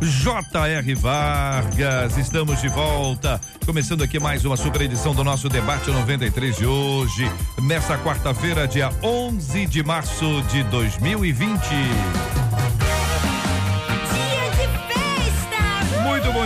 J.R. Vargas. Estamos de volta. Começando aqui mais uma super edição do nosso debate 93 de hoje, nesta quarta-feira, dia 11 de março de 2020.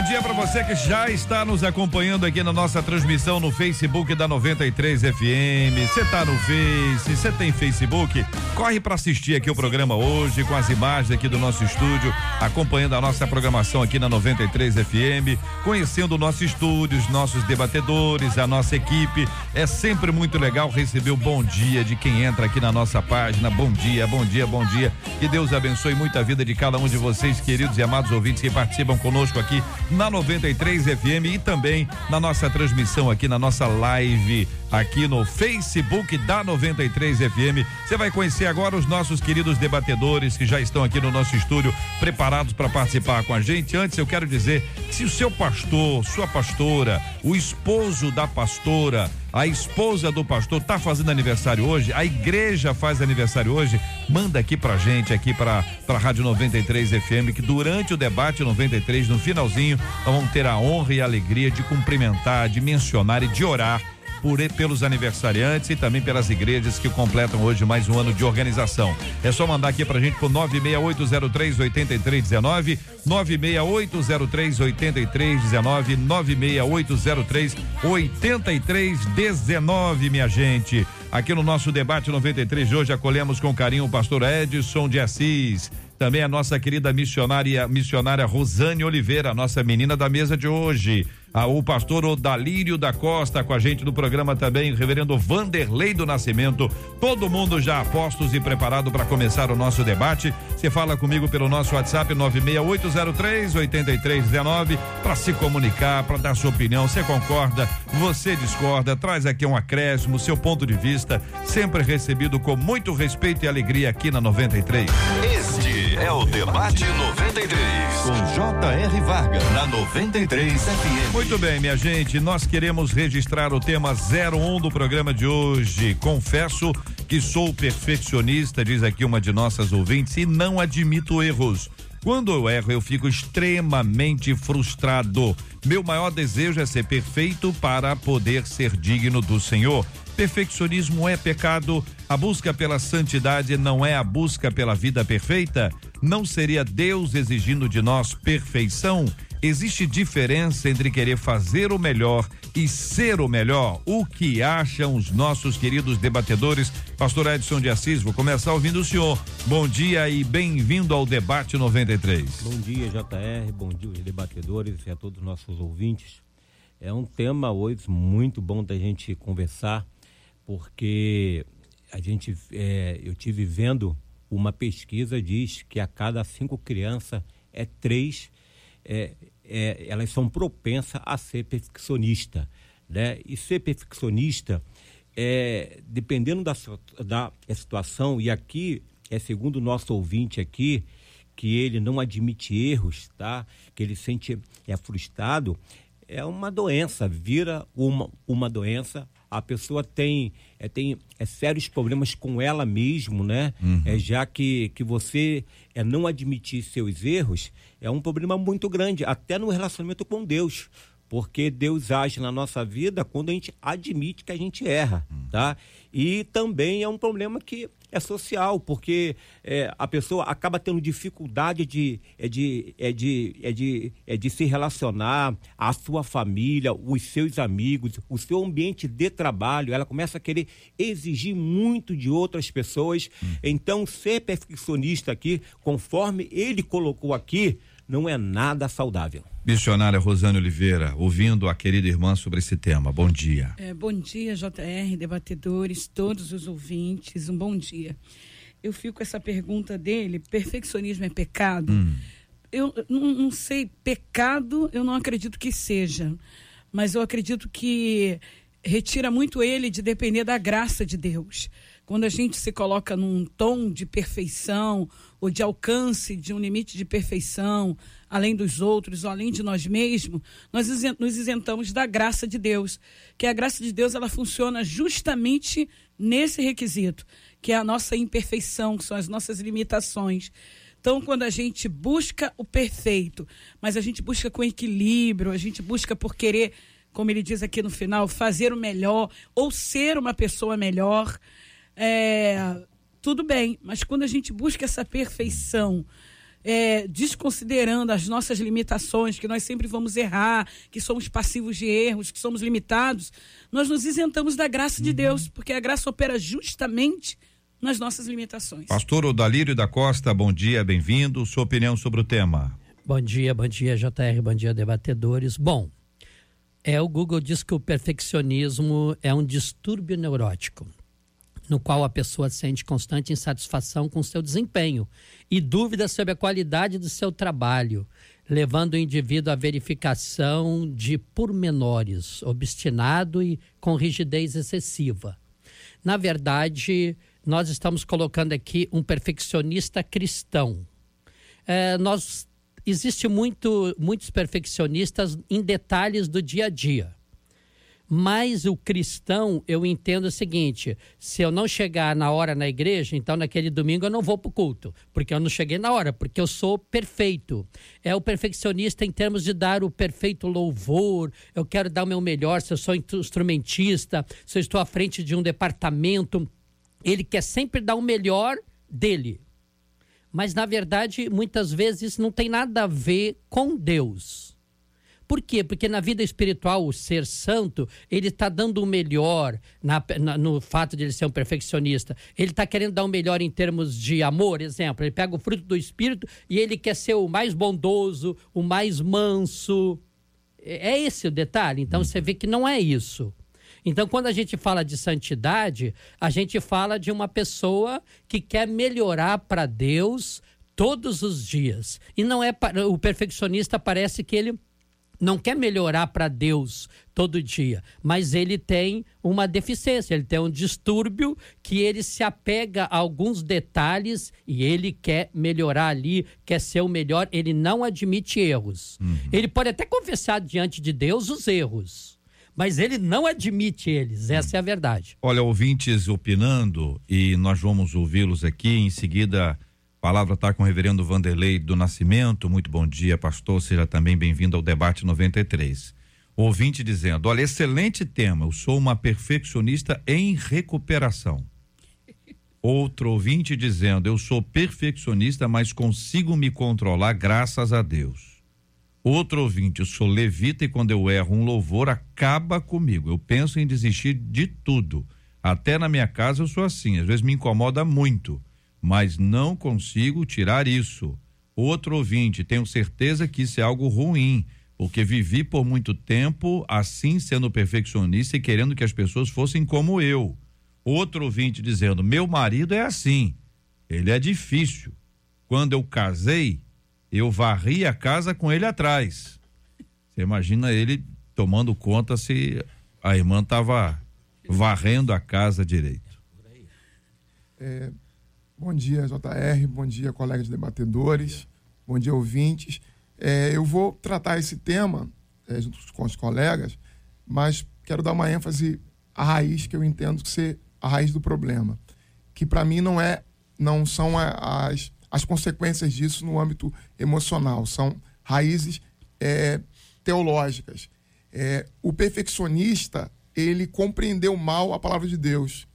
Bom dia para você que já está nos acompanhando aqui na nossa transmissão no Facebook da 93 FM. Você tá no Face, você tem Facebook? Corre para assistir aqui o programa hoje com as imagens aqui do nosso estúdio, acompanhando a nossa programação aqui na 93 FM, conhecendo o nosso estúdio, os nossos debatedores, a nossa equipe. É sempre muito legal receber o bom dia de quem entra aqui na nossa página. Bom dia, bom dia, bom dia. Que Deus abençoe muito a vida de cada um de vocês, queridos e amados ouvintes que participam conosco aqui na 93 FM e também na nossa transmissão aqui na nossa live aqui no Facebook da 93 FM. Você vai conhecer agora os nossos queridos debatedores que já estão aqui no nosso estúdio preparados para participar com a gente. Antes eu quero dizer se o seu pastor, sua pastora, o esposo da pastora, a esposa do pastor tá fazendo aniversário hoje, a igreja faz aniversário hoje, manda aqui pra gente, aqui pra, pra Rádio 93 FM, que durante o debate 93, no finalzinho, nós vamos ter a honra e a alegria de cumprimentar, de mencionar e de orar por, pelos aniversariantes e também pelas igrejas que completam hoje mais um ano de organização. É só mandar aqui pra gente pro 96803 8319, 96803 8319, 96803 8319, minha gente. Aqui no nosso debate 93 de hoje acolhemos com carinho o pastor Edson de Assis também a nossa querida missionária, missionária Rosane Oliveira, nossa menina da mesa de hoje. Ah, o pastor Odalírio da Costa com a gente no programa também, o reverendo Vanderlei do Nascimento. Todo mundo já postos e preparado para começar o nosso debate. Você fala comigo pelo nosso WhatsApp 96803 8319 para se comunicar, para dar sua opinião. Você concorda? Você discorda? Traz aqui um acréscimo, seu ponto de vista, sempre recebido com muito respeito e alegria aqui na 93. Este é o Debate 93 com J.R. Vargas na 93 FM. Muito bem, minha gente, nós queremos registrar o tema 01 do programa de hoje. Confesso que sou perfeccionista, diz aqui uma de nossas ouvintes, e não admito erros. Quando eu erro, eu fico extremamente frustrado. Meu maior desejo é ser perfeito para poder ser digno do Senhor. Perfeccionismo é pecado. A busca pela santidade não é a busca pela vida perfeita? Não seria Deus exigindo de nós perfeição? Existe diferença entre querer fazer o melhor e ser o melhor? O que acham os nossos queridos debatedores? Pastor Edson de Assis, vou começar ouvindo o senhor. Bom dia e bem-vindo ao Debate 93. Bom dia, JR, bom dia, os debatedores e a todos os nossos ouvintes. É um tema hoje muito bom da gente conversar, porque a gente, é, eu tive vendo uma pesquisa diz que a cada cinco crianças é três é, é, elas são propensas a ser perfeccionista, né? E ser perfeccionista, é, dependendo da, da situação, e aqui é segundo o nosso ouvinte aqui, que ele não admite erros, tá? Que ele sente é frustrado, é uma doença, vira uma, uma doença. A pessoa tem, é, tem é, sérios problemas com ela mesmo, né? Uhum. É, já que, que você é, não admitir seus erros é um problema muito grande, até no relacionamento com Deus. Porque Deus age na nossa vida quando a gente admite que a gente erra, uhum. tá? E também é um problema que é social, porque é, a pessoa acaba tendo dificuldade de, é de, é, de, é, de, é de se relacionar, a sua família, os seus amigos, o seu ambiente de trabalho. Ela começa a querer exigir muito de outras pessoas. Hum. Então, ser perfeccionista aqui, conforme ele colocou aqui, não é nada saudável. Missionária Rosane Oliveira, ouvindo a querida irmã sobre esse tema. Bom dia. É, bom dia, JR, debatedores, todos os ouvintes, um bom dia. Eu fico com essa pergunta dele: perfeccionismo é pecado? Hum. eu não, não sei, pecado eu não acredito que seja, mas eu acredito que retira muito ele de depender da graça de Deus. Quando a gente se coloca num tom de perfeição ou de alcance de um limite de perfeição, além dos outros ou além de nós mesmos, nós nos isentamos da graça de Deus. Que a graça de Deus ela funciona justamente nesse requisito, que é a nossa imperfeição, que são as nossas limitações. Então, quando a gente busca o perfeito, mas a gente busca com equilíbrio, a gente busca por querer, como ele diz aqui no final, fazer o melhor ou ser uma pessoa melhor, é, tudo bem. Mas quando a gente busca essa perfeição, é, desconsiderando as nossas limitações, que nós sempre vamos errar, que somos passivos de erros, que somos limitados, nós nos isentamos da graça de uhum. Deus, porque a graça opera justamente nas nossas limitações. Pastor Odalírio da Costa, bom dia, bem-vindo. Sua opinião sobre o tema. Bom dia, bom dia, JR, bom dia, debatedores. Bom, é o Google diz que o perfeccionismo é um distúrbio neurótico no qual a pessoa sente constante insatisfação com seu desempenho e dúvida sobre a qualidade do seu trabalho, levando o indivíduo à verificação de pormenores, obstinado e com rigidez excessiva. Na verdade, nós estamos colocando aqui um perfeccionista cristão. É, nós existe muito, muitos perfeccionistas em detalhes do dia a dia. Mas o cristão, eu entendo o seguinte: se eu não chegar na hora na igreja, então naquele domingo eu não vou para o culto, porque eu não cheguei na hora, porque eu sou perfeito. É o perfeccionista em termos de dar o perfeito louvor, eu quero dar o meu melhor, se eu sou instrumentista, se eu estou à frente de um departamento. Ele quer sempre dar o melhor dele. Mas, na verdade, muitas vezes isso não tem nada a ver com Deus por quê? Porque na vida espiritual, o ser santo, ele está dando o melhor na, na, no fato de ele ser um perfeccionista. Ele está querendo dar o melhor em termos de amor, exemplo. Ele pega o fruto do espírito e ele quer ser o mais bondoso, o mais manso. É, é esse o detalhe. Então você vê que não é isso. Então, quando a gente fala de santidade, a gente fala de uma pessoa que quer melhorar para Deus todos os dias. E não é o perfeccionista parece que ele não quer melhorar para Deus todo dia, mas ele tem uma deficiência, ele tem um distúrbio que ele se apega a alguns detalhes e ele quer melhorar ali, quer ser o melhor, ele não admite erros. Uhum. Ele pode até confessar diante de Deus os erros, mas ele não admite eles, essa é a verdade. Olha, ouvintes opinando e nós vamos ouvi-los aqui em seguida palavra está com o reverendo Vanderlei do Nascimento. Muito bom dia, pastor. Seja também bem-vindo ao debate 93. Ouvinte dizendo: Olha, excelente tema. Eu sou uma perfeccionista em recuperação. Outro ouvinte dizendo: Eu sou perfeccionista, mas consigo me controlar graças a Deus. Outro ouvinte: Eu sou levita e quando eu erro um louvor acaba comigo. Eu penso em desistir de tudo. Até na minha casa eu sou assim. Às vezes me incomoda muito mas não consigo tirar isso. Outro ouvinte, tenho certeza que isso é algo ruim, porque vivi por muito tempo assim, sendo perfeccionista e querendo que as pessoas fossem como eu. Outro ouvinte dizendo: meu marido é assim, ele é difícil. Quando eu casei, eu varri a casa com ele atrás. Você imagina ele tomando conta se a irmã estava varrendo a casa direito. É, Bom dia, JR. Bom dia, colegas debatedores. Bom dia, ouvintes. É, eu vou tratar esse tema é, junto com os colegas, mas quero dar uma ênfase à raiz que eu entendo ser a raiz do problema, que para mim não é, não são as, as consequências disso no âmbito emocional, são raízes é, teológicas. É, o perfeccionista ele compreendeu mal a palavra de Deus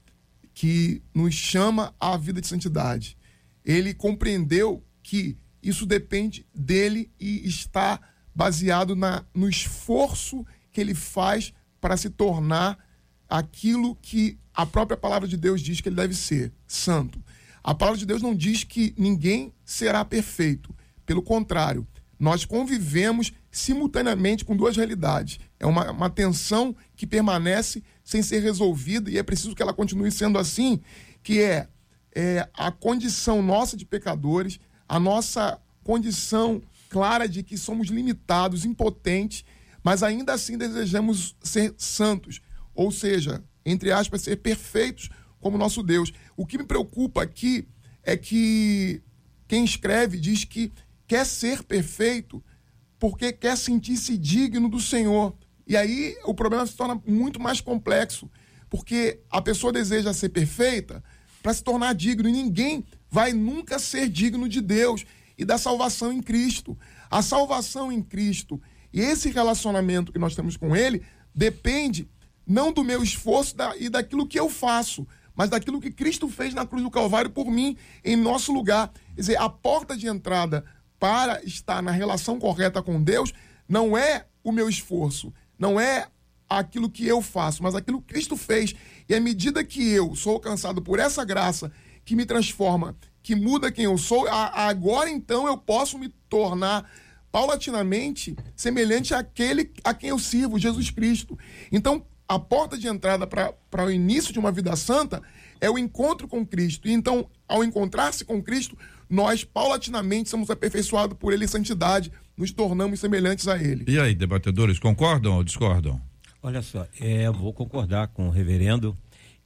que nos chama à vida de santidade. Ele compreendeu que isso depende dele e está baseado na, no esforço que ele faz para se tornar aquilo que a própria palavra de Deus diz que ele deve ser, santo. A palavra de Deus não diz que ninguém será perfeito. Pelo contrário, nós convivemos simultaneamente com duas realidades. É uma, uma tensão que permanece sem ser resolvida e é preciso que ela continue sendo assim, que é, é a condição nossa de pecadores, a nossa condição clara de que somos limitados, impotentes, mas ainda assim desejamos ser santos, ou seja, entre aspas, ser perfeitos como nosso Deus. O que me preocupa aqui é que quem escreve diz que quer ser perfeito porque quer sentir-se digno do Senhor. E aí o problema se torna muito mais complexo, porque a pessoa deseja ser perfeita para se tornar digno, e ninguém vai nunca ser digno de Deus e da salvação em Cristo. A salvação em Cristo e esse relacionamento que nós temos com Ele depende não do meu esforço e daquilo que eu faço, mas daquilo que Cristo fez na cruz do Calvário por mim, em nosso lugar. Quer dizer, a porta de entrada para estar na relação correta com Deus não é o meu esforço, não é aquilo que eu faço, mas aquilo que Cristo fez. E à medida que eu sou alcançado por essa graça que me transforma, que muda quem eu sou, agora então eu posso me tornar paulatinamente semelhante àquele a quem eu sirvo, Jesus Cristo. Então, a porta de entrada para o início de uma vida santa é o encontro com Cristo. E então, ao encontrar-se com Cristo, nós paulatinamente somos aperfeiçoados por Ele em santidade, nos tornamos semelhantes a Ele. E aí, debatedores, concordam ou discordam? Olha só, é, vou concordar com o reverendo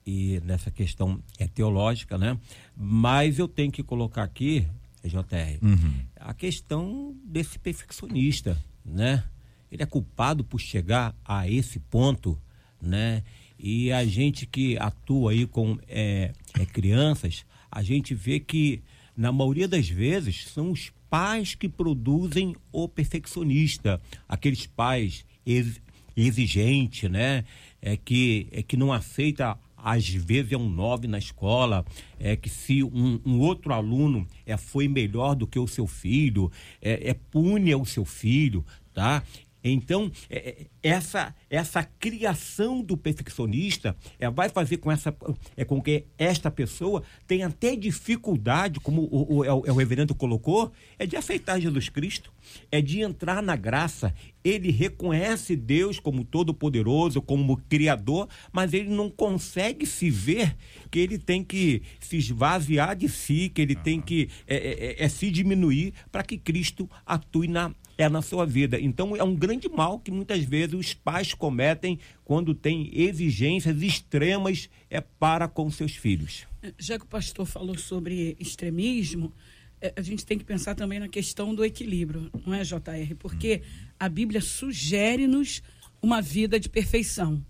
e nessa questão é teológica, né? Mas eu tenho que colocar aqui, JR, uhum. a questão desse perfeccionista, né? Ele é culpado por chegar a esse ponto né? E a gente que atua aí com é, é, crianças, a gente vê que, na maioria das vezes, são os pais que produzem o perfeccionista, aqueles pais ex, exigentes, né? É que, é que não aceita às vezes é um nove na escola, é que se um, um, outro aluno é, foi melhor do que o seu filho, é, é pune o seu filho, tá? Então, é, é, essa, essa criação do perfeccionista é, vai fazer com, essa, é, com que esta pessoa tenha até dificuldade, como o, o, é o, o reverendo colocou, é de aceitar Jesus Cristo, é de entrar na graça. Ele reconhece Deus como todo-poderoso, como Criador, mas ele não consegue se ver que ele tem que se esvaziar de si, que ele uhum. tem que é, é, é, se diminuir para que Cristo atue na, é na sua vida. Então é um grande mal que muitas vezes os pais cometem quando têm exigências extremas é para com seus filhos. Já que o pastor falou sobre extremismo, é, a gente tem que pensar também na questão do equilíbrio, não é, JR? Porque a Bíblia sugere-nos uma vida de perfeição.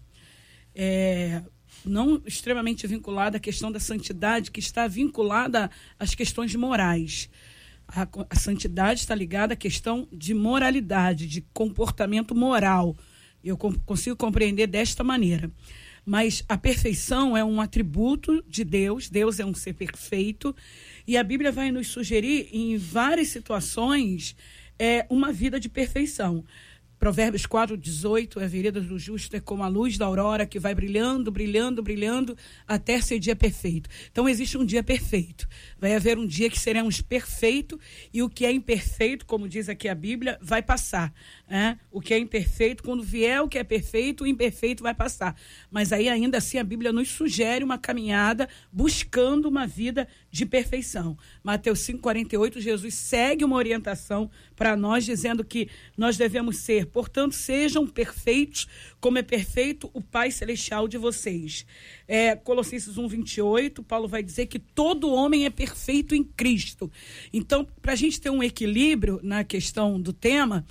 É, não extremamente vinculada à questão da santidade, que está vinculada às questões morais. A, a santidade está ligada à questão de moralidade, de comportamento moral. Eu com, consigo compreender desta maneira. Mas a perfeição é um atributo de Deus, Deus é um ser perfeito, e a Bíblia vai nos sugerir, em várias situações, é, uma vida de perfeição. Provérbios 4, 18, a vereda do justo é como a luz da aurora que vai brilhando, brilhando, brilhando até ser dia perfeito. Então existe um dia perfeito. Vai haver um dia que seremos perfeito e o que é imperfeito, como diz aqui a Bíblia, vai passar. Né? O que é imperfeito, quando vier o que é perfeito, o imperfeito vai passar. Mas aí ainda assim a Bíblia nos sugere uma caminhada buscando uma vida de perfeição. Mateus 5,48, Jesus segue uma orientação para nós, dizendo que nós devemos ser, portanto, sejam perfeitos, como é perfeito o Pai Celestial de vocês. É, Colossenses 1,28, Paulo vai dizer que todo homem é perfeito em Cristo. Então, para a gente ter um equilíbrio na questão do tema,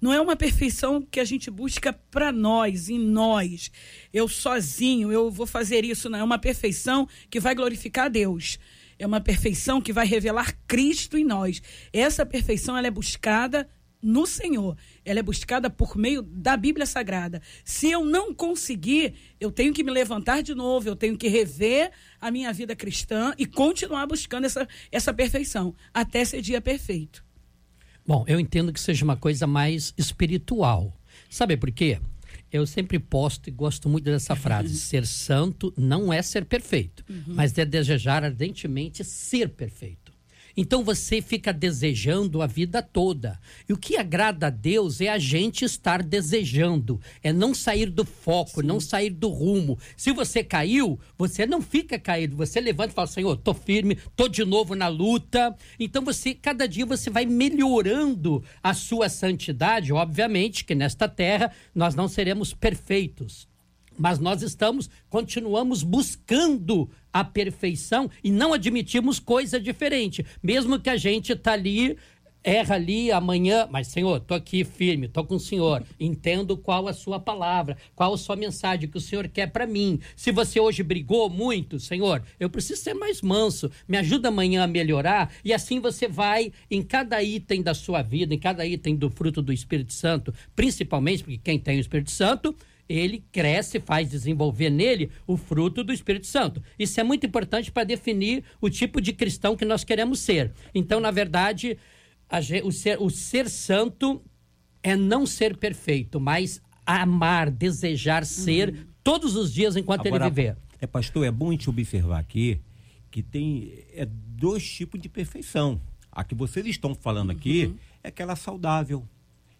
não é uma perfeição que a gente busca para nós, em nós. Eu sozinho, eu vou fazer isso, não. É uma perfeição que vai glorificar a Deus é uma perfeição que vai revelar Cristo em nós. Essa perfeição ela é buscada no Senhor. Ela é buscada por meio da Bíblia Sagrada. Se eu não conseguir, eu tenho que me levantar de novo, eu tenho que rever a minha vida cristã e continuar buscando essa, essa perfeição até ser dia perfeito. Bom, eu entendo que seja uma coisa mais espiritual. Sabe por quê? Eu sempre posto e gosto muito dessa frase: ser santo não é ser perfeito, uhum. mas é desejar ardentemente ser perfeito. Então você fica desejando a vida toda. E o que agrada a Deus é a gente estar desejando, é não sair do foco, Sim. não sair do rumo. Se você caiu, você não fica caído, você levanta e fala: Senhor, tô firme, tô de novo na luta. Então você, cada dia você vai melhorando a sua santidade. Obviamente que nesta terra nós não seremos perfeitos mas nós estamos, continuamos buscando a perfeição e não admitimos coisa diferente. Mesmo que a gente tá ali, erra ali amanhã, mas Senhor, tô aqui firme, tô com o Senhor, entendo qual a sua palavra, qual a sua mensagem que o Senhor quer para mim. Se você hoje brigou muito, Senhor, eu preciso ser mais manso, me ajuda amanhã a melhorar e assim você vai em cada item da sua vida, em cada item do fruto do Espírito Santo, principalmente porque quem tem o Espírito Santo ele cresce, faz desenvolver nele o fruto do Espírito Santo. Isso é muito importante para definir o tipo de cristão que nós queremos ser. Então, na verdade, a, o, ser, o ser santo é não ser perfeito, mas amar, desejar ser uhum. todos os dias enquanto Agora, ele viver. É, pastor, é bom a gente observar aqui que tem é, dois tipos de perfeição. A que vocês estão falando aqui uhum. é aquela saudável,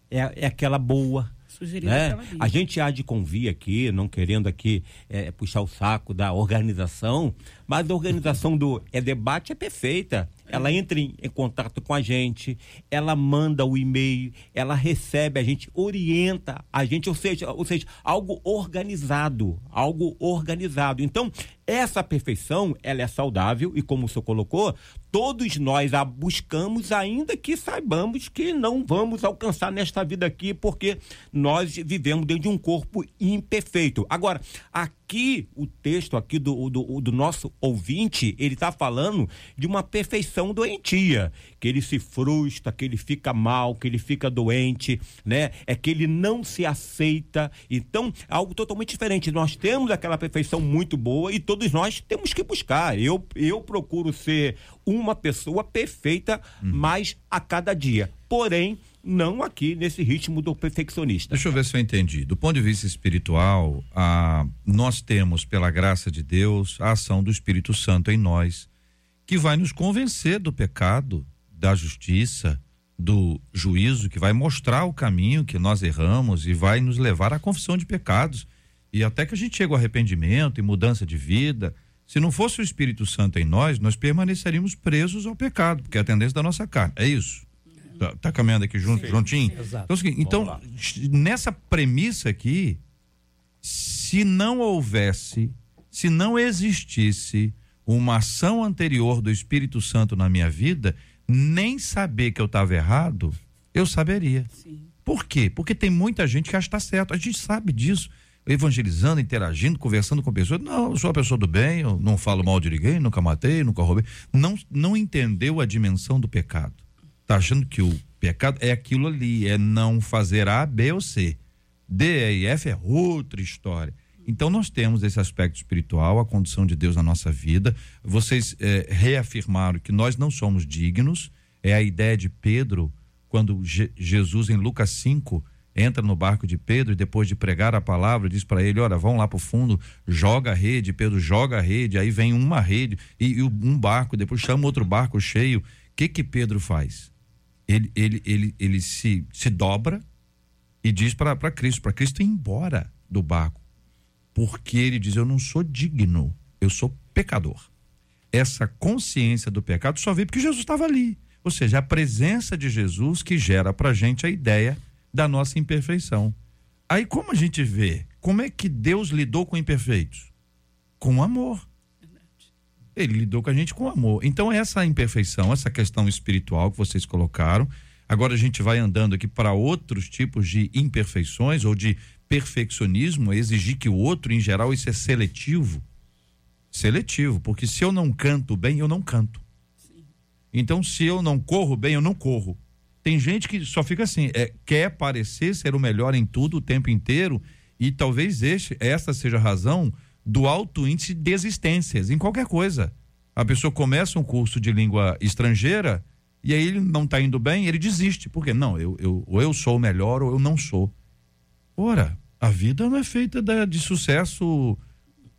é, é aquela boa Sugerido né? A gente há de convir aqui, não querendo aqui é, puxar o saco da organização, mas a organização do é debate é perfeita. Ela entra em, em, contato com a gente, ela manda o e-mail, ela recebe a gente, orienta a gente, ou seja, ou seja, algo organizado, algo organizado. Então, essa perfeição, ela é saudável e como o senhor colocou, todos nós a buscamos, ainda que saibamos que não vamos alcançar nesta vida aqui, porque nós vivemos dentro de um corpo imperfeito. Agora, aqui, o texto aqui do, do, do nosso ouvinte, ele está falando de uma perfeição doentia, que ele se frustra, que ele fica mal, que ele fica doente, né? É que ele não se aceita. Então, é algo totalmente diferente. Nós temos aquela perfeição muito boa e todos nós temos que buscar. Eu, eu procuro ser uma pessoa perfeita hum. mais a cada dia. Porém, não aqui nesse ritmo do perfeccionista. Deixa eu ver se eu entendi. Do ponto de vista espiritual, a, nós temos, pela graça de Deus, a ação do Espírito Santo em nós, que vai nos convencer do pecado, da justiça, do juízo, que vai mostrar o caminho que nós erramos e vai nos levar à confissão de pecados. E até que a gente chegue ao arrependimento e mudança de vida. Se não fosse o Espírito Santo em nós, nós permaneceríamos presos ao pecado, porque é a tendência da nossa carne. É isso. Tá, tá caminhando aqui junto, sim, juntinho? Sim, então, é então nessa premissa aqui, se não houvesse, se não existisse uma ação anterior do Espírito Santo na minha vida, nem saber que eu estava errado, eu saberia. Sim. Por quê? Porque tem muita gente que acha que está certo. A gente sabe disso. Evangelizando, interagindo, conversando com pessoas. Não, eu sou uma pessoa do bem, eu não falo mal de ninguém, nunca matei, nunca roubei. Não, não entendeu a dimensão do pecado está achando que o pecado é aquilo ali, é não fazer A, B ou C. D, E e F é outra história. Então nós temos esse aspecto espiritual, a condição de Deus na nossa vida. Vocês é, reafirmaram que nós não somos dignos. É a ideia de Pedro quando Je Jesus em Lucas 5 entra no barco de Pedro e depois de pregar a palavra diz para ele, olha, vão lá para o fundo, joga a rede. Pedro joga a rede, aí vem uma rede e, e um barco, depois chama outro barco cheio. O que que Pedro faz? ele, ele, ele, ele se, se dobra e diz para Cristo, para Cristo ir embora do barco. Porque ele diz: Eu não sou digno, eu sou pecador. Essa consciência do pecado só veio porque Jesus estava ali. Ou seja, a presença de Jesus que gera para gente a ideia da nossa imperfeição. Aí, como a gente vê? Como é que Deus lidou com imperfeitos? Com amor. Ele lidou com a gente com amor. Então, essa imperfeição, essa questão espiritual que vocês colocaram, agora a gente vai andando aqui para outros tipos de imperfeições ou de perfeccionismo, exigir que o outro, em geral, isso é seletivo. Seletivo, porque se eu não canto bem, eu não canto. Sim. Então, se eu não corro bem, eu não corro. Tem gente que só fica assim, é, quer parecer ser o melhor em tudo o tempo inteiro, e talvez este, essa seja a razão do alto índice de desistências em qualquer coisa. A pessoa começa um curso de língua estrangeira e aí ele não está indo bem, ele desiste. Porque não, eu, eu, ou eu sou o melhor ou eu não sou. Ora, a vida não é feita de, de sucesso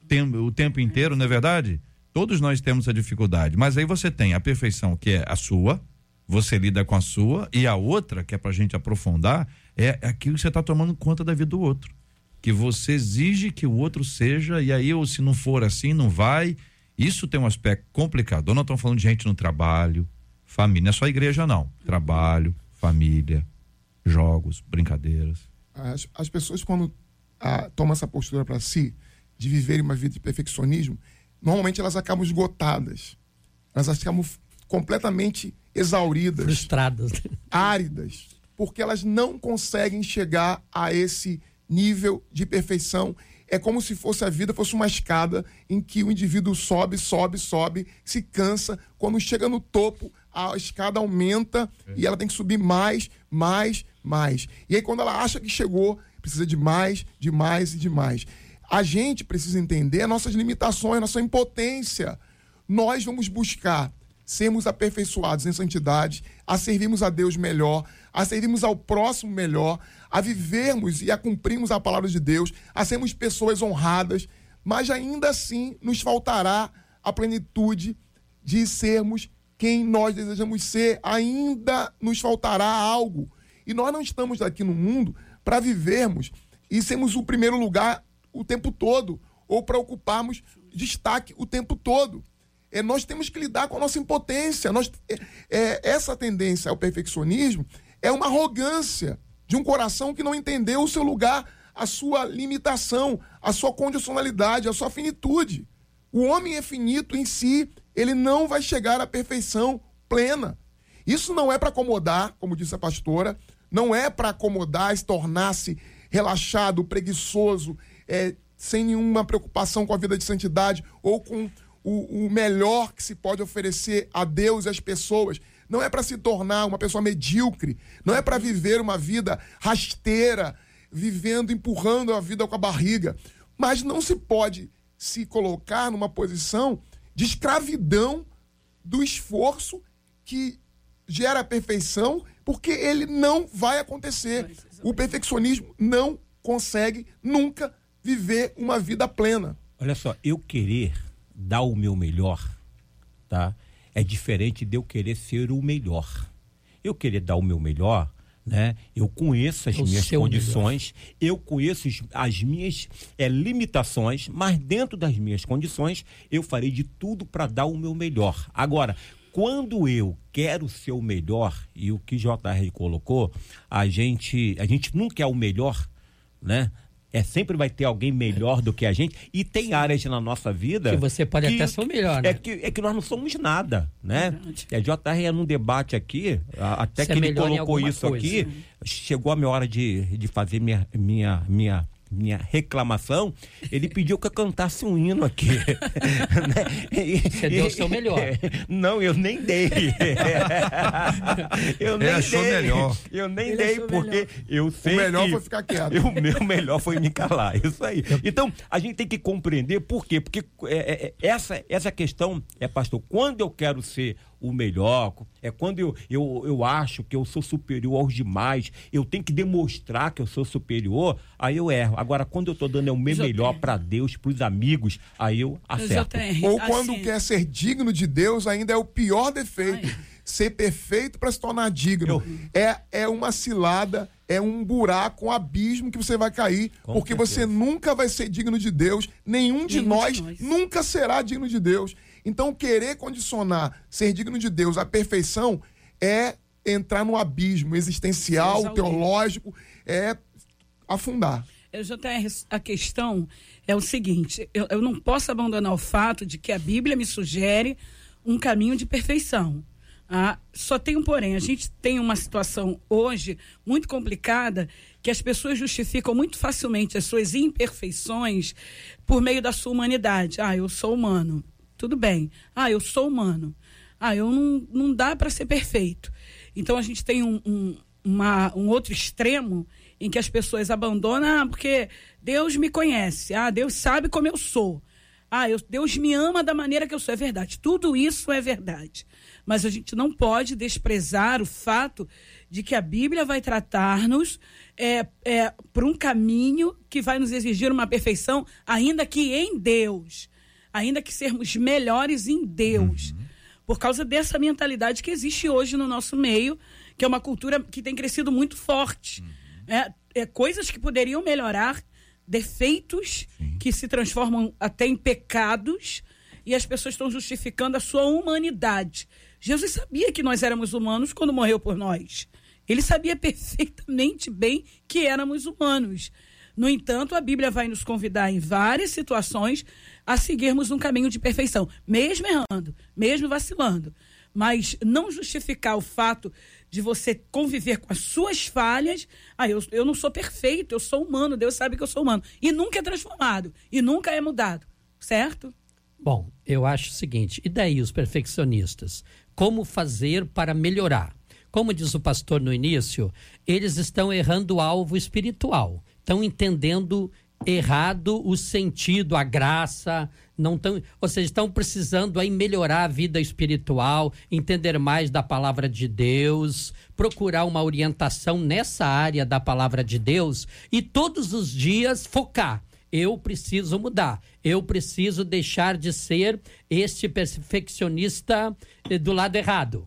tem, o tempo inteiro, não é verdade? Todos nós temos a dificuldade, mas aí você tem a perfeição que é a sua, você lida com a sua, e a outra, que é pra gente aprofundar, é aquilo que você está tomando conta da vida do outro. Que você exige que o outro seja, e aí, ou se não for assim, não vai. Isso tem um aspecto complicado. Nós estamos falando de gente no trabalho, família, não é só igreja, não. Trabalho, família, jogos, brincadeiras. As, as pessoas, quando ah, tomam essa postura para si, de viverem uma vida de perfeccionismo, normalmente elas acabam esgotadas. Elas acabam completamente exauridas. Frustradas. Áridas. Porque elas não conseguem chegar a esse nível de perfeição. É como se fosse a vida fosse uma escada em que o indivíduo sobe, sobe, sobe, se cansa. Quando chega no topo, a escada aumenta é. e ela tem que subir mais, mais, mais. E aí, quando ela acha que chegou, precisa de mais, de mais e de mais. A gente precisa entender as nossas limitações, a nossa impotência. Nós vamos buscar sermos aperfeiçoados em santidade, a servirmos a Deus melhor, a servirmos ao próximo melhor, a vivermos e a cumprirmos a palavra de Deus, a sermos pessoas honradas, mas ainda assim nos faltará a plenitude de sermos quem nós desejamos ser, ainda nos faltará algo. E nós não estamos aqui no mundo para vivermos e sermos o primeiro lugar o tempo todo, ou para ocuparmos destaque o tempo todo. É, nós temos que lidar com a nossa impotência. Nós, é, é, essa tendência ao perfeccionismo é uma arrogância de um coração que não entendeu o seu lugar, a sua limitação, a sua condicionalidade, a sua finitude. O homem é finito em si, ele não vai chegar à perfeição plena. Isso não é para acomodar, como disse a pastora, não é para acomodar, se tornar-se relaxado, preguiçoso, é, sem nenhuma preocupação com a vida de santidade ou com o, o melhor que se pode oferecer a Deus e às pessoas. Não é para se tornar uma pessoa medíocre, não é para viver uma vida rasteira, vivendo, empurrando a vida com a barriga. Mas não se pode se colocar numa posição de escravidão do esforço que gera a perfeição, porque ele não vai acontecer. O perfeccionismo não consegue nunca viver uma vida plena. Olha só, eu querer dar o meu melhor, tá? É diferente de eu querer ser o melhor. Eu querer dar o meu melhor, né? Eu conheço as o minhas condições, melhor. eu conheço as minhas é, limitações, mas dentro das minhas condições eu farei de tudo para dar o meu melhor. Agora, quando eu quero ser o melhor e o que JR colocou, a gente a gente nunca é o melhor, né? É sempre vai ter alguém melhor do que a gente e tem áreas na nossa vida que você pode que, até ser o melhor, né? É que, é que nós não somos nada, né? É, é JR é num debate aqui, até você que é ele colocou isso coisa. aqui, chegou a minha hora de, de fazer minha, minha, minha minha reclamação, ele pediu que eu cantasse um hino aqui. Né? Você deu o seu melhor. Não, eu nem dei. eu nem ele achou dei. melhor. Eu nem ele dei, porque melhor. eu sei. O melhor que foi ficar quieto. O meu melhor foi me calar. Isso aí. Então, a gente tem que compreender por quê. Porque é, é, é essa, essa questão é, pastor, quando eu quero ser o melhor, é quando eu, eu, eu acho que eu sou superior aos demais, eu tenho que demonstrar que eu sou superior, aí eu erro. Agora, quando eu estou dando o meu melhor para Deus, para os amigos, aí eu acerto. Ou quando assim... quer ser digno de Deus, ainda é o pior defeito. Ai. Ser perfeito para se tornar digno. Eu... É, é uma cilada, é um buraco, um abismo que você vai cair, Com porque certeza. você nunca vai ser digno de Deus, nenhum de, nós, de nós nunca será digno de Deus. Então, querer condicionar ser digno de Deus à perfeição é entrar no abismo existencial, teológico, é afundar. Eu já tenho a questão é o seguinte: eu, eu não posso abandonar o fato de que a Bíblia me sugere um caminho de perfeição. Ah, só tem um porém, a gente tem uma situação hoje muito complicada que as pessoas justificam muito facilmente as suas imperfeições por meio da sua humanidade. Ah, eu sou humano. Tudo bem. Ah, eu sou humano. Ah, eu não, não dá para ser perfeito. Então a gente tem um, um, uma, um outro extremo em que as pessoas abandonam, ah, porque Deus me conhece, ah, Deus sabe como eu sou. Ah, eu, Deus me ama da maneira que eu sou. É verdade. Tudo isso é verdade. Mas a gente não pode desprezar o fato de que a Bíblia vai tratar-nos é, é, por um caminho que vai nos exigir uma perfeição, ainda que em Deus. Ainda que sermos melhores em Deus. Uhum. Por causa dessa mentalidade que existe hoje no nosso meio, que é uma cultura que tem crescido muito forte. Uhum. É, é, coisas que poderiam melhorar, defeitos Sim. que se transformam até em pecados, e as pessoas estão justificando a sua humanidade. Jesus sabia que nós éramos humanos quando morreu por nós. Ele sabia perfeitamente bem que éramos humanos. No entanto, a Bíblia vai nos convidar em várias situações a seguirmos um caminho de perfeição, mesmo errando, mesmo vacilando. Mas não justificar o fato de você conviver com as suas falhas. Ah, eu, eu não sou perfeito, eu sou humano, Deus sabe que eu sou humano. E nunca é transformado, e nunca é mudado, certo? Bom, eu acho o seguinte: e daí os perfeccionistas? Como fazer para melhorar? Como diz o pastor no início, eles estão errando o alvo espiritual, estão entendendo errado o sentido, a graça, não tão, ou seja, estão precisando aí melhorar a vida espiritual, entender mais da palavra de Deus, procurar uma orientação nessa área da palavra de Deus e todos os dias focar. Eu preciso mudar. Eu preciso deixar de ser este perfeccionista eh, do lado errado.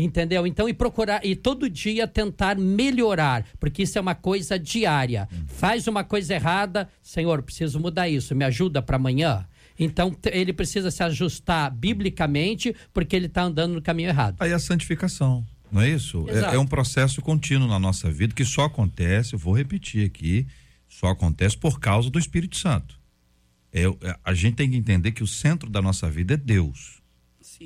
Entendeu? Então, e procurar, e todo dia tentar melhorar, porque isso é uma coisa diária. Faz uma coisa errada, Senhor, preciso mudar isso, me ajuda para amanhã. Então, ele precisa se ajustar biblicamente, porque ele está andando no caminho errado. Aí a santificação, não é isso? É, é um processo contínuo na nossa vida que só acontece, eu vou repetir aqui, só acontece por causa do Espírito Santo. É, a gente tem que entender que o centro da nossa vida é Deus.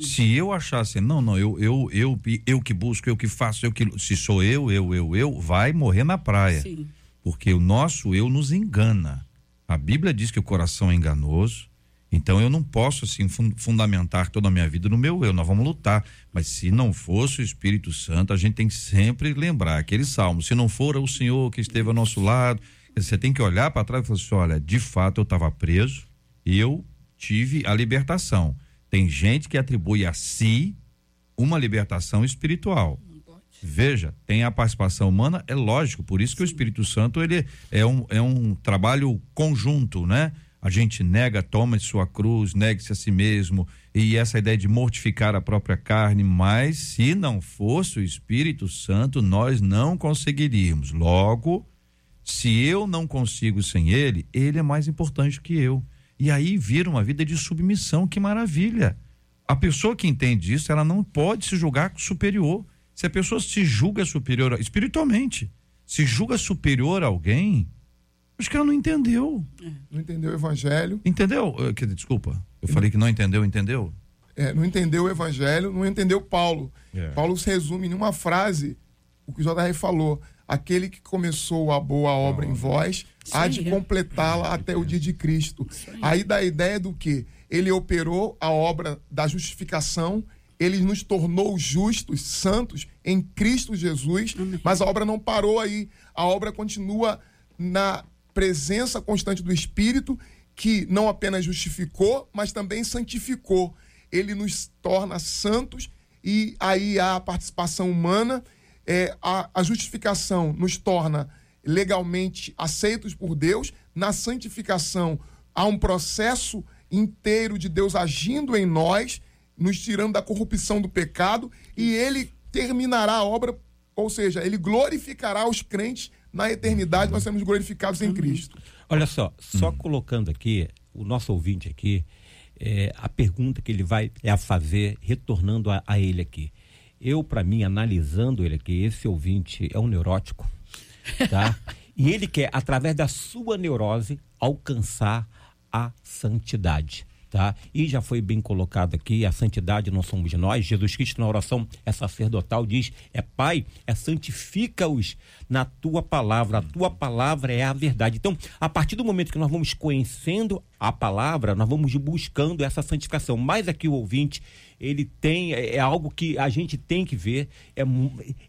Se eu achasse, não, não, eu, eu, eu, eu que busco, eu que faço, eu que. Se sou eu, eu, eu, eu, vai morrer na praia. Sim. Porque o nosso eu nos engana. A Bíblia diz que o coração é enganoso. Então eu não posso assim fundamentar toda a minha vida no meu eu. Nós vamos lutar. Mas se não fosse o Espírito Santo, a gente tem que sempre lembrar aquele salmo. Se não for o Senhor que esteve ao nosso lado, você tem que olhar para trás e falar assim: olha, de fato eu estava preso e eu tive a libertação. Tem gente que atribui a si uma libertação espiritual. Veja, tem a participação humana, é lógico, por isso que Sim. o Espírito Santo ele é um, é um trabalho conjunto, né? A gente nega, toma sua cruz, negue-se a si mesmo, e essa ideia de mortificar a própria carne, mas se não fosse o Espírito Santo, nós não conseguiríamos. Logo, se eu não consigo sem ele, ele é mais importante que eu. E aí vira uma vida de submissão, que maravilha. A pessoa que entende isso, ela não pode se julgar superior. Se a pessoa se julga superior espiritualmente, se julga superior a alguém, acho que ela não entendeu. Não entendeu o evangelho. Entendeu? Desculpa, eu falei que não entendeu, entendeu? É, não entendeu o evangelho, não entendeu Paulo. É. Paulo se resume em uma frase, o que o JR falou aquele que começou a boa obra em vós há de completá-la até o dia de Cristo. Aí dá a ideia do que ele operou a obra da justificação, ele nos tornou justos, santos em Cristo Jesus, mas a obra não parou aí. A obra continua na presença constante do Espírito, que não apenas justificou, mas também santificou. Ele nos torna santos e aí há a participação humana é, a, a justificação nos torna legalmente aceitos por Deus, na santificação há um processo inteiro de Deus agindo em nós, nos tirando da corrupção do pecado, e ele terminará a obra, ou seja, ele glorificará os crentes na eternidade, nós seremos glorificados em Cristo. Olha só, só hum. colocando aqui, o nosso ouvinte aqui, é, a pergunta que ele vai é a fazer, retornando a, a ele aqui. Eu, para mim, analisando ele aqui, esse ouvinte é um neurótico, tá? e ele quer, através da sua neurose, alcançar a santidade. Tá? E já foi bem colocado aqui, a santidade não somos nós. Jesus Cristo na oração é sacerdotal diz: "É Pai, é santifica-os na tua palavra. A tua palavra é a verdade". Então, a partir do momento que nós vamos conhecendo a palavra, nós vamos buscando essa santificação. Mas aqui o ouvinte, ele tem, é, é, algo que a gente tem que ver, é,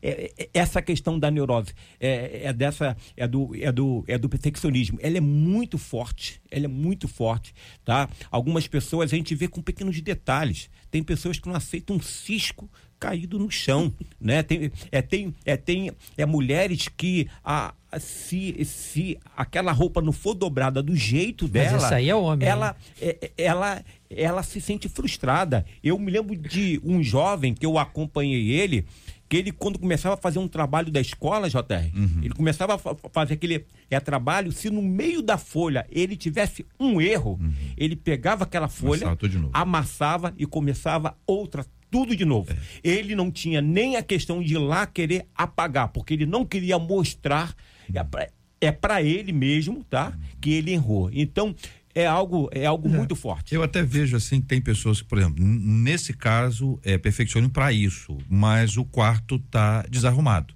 é, é essa questão da neurose, é, é, dessa, é do, é, do, é do perfeccionismo. Ela é muito forte, ela é muito forte, tá? Algumas pessoas a gente vê com pequenos detalhes. Tem pessoas que não aceitam um cisco caído no chão, né? Tem, é, tem, é, tem é mulheres que a, se, se aquela roupa não for dobrada do jeito dela, Mas isso aí é homem. ela, é, é, ela, ela se sente frustrada. Eu me lembro de um jovem que eu acompanhei ele, que ele quando começava a fazer um trabalho da escola, JR, Uhum. ele começava a fa- fazer aquele é, trabalho, se no meio da folha ele tivesse um erro, ele pegava aquela folha, amassava e começava outra tudo de novo. É. Ele não tinha nem a questão de ir lá querer apagar, porque ele não queria mostrar é pra- é para ele mesmo, tá? Que ele errou. Então, é algo é algo muito forte. Eu até vejo assim que tem pessoas que, por exemplo, nesse caso é perfeccionismo para isso, mas o quarto tá desarrumado.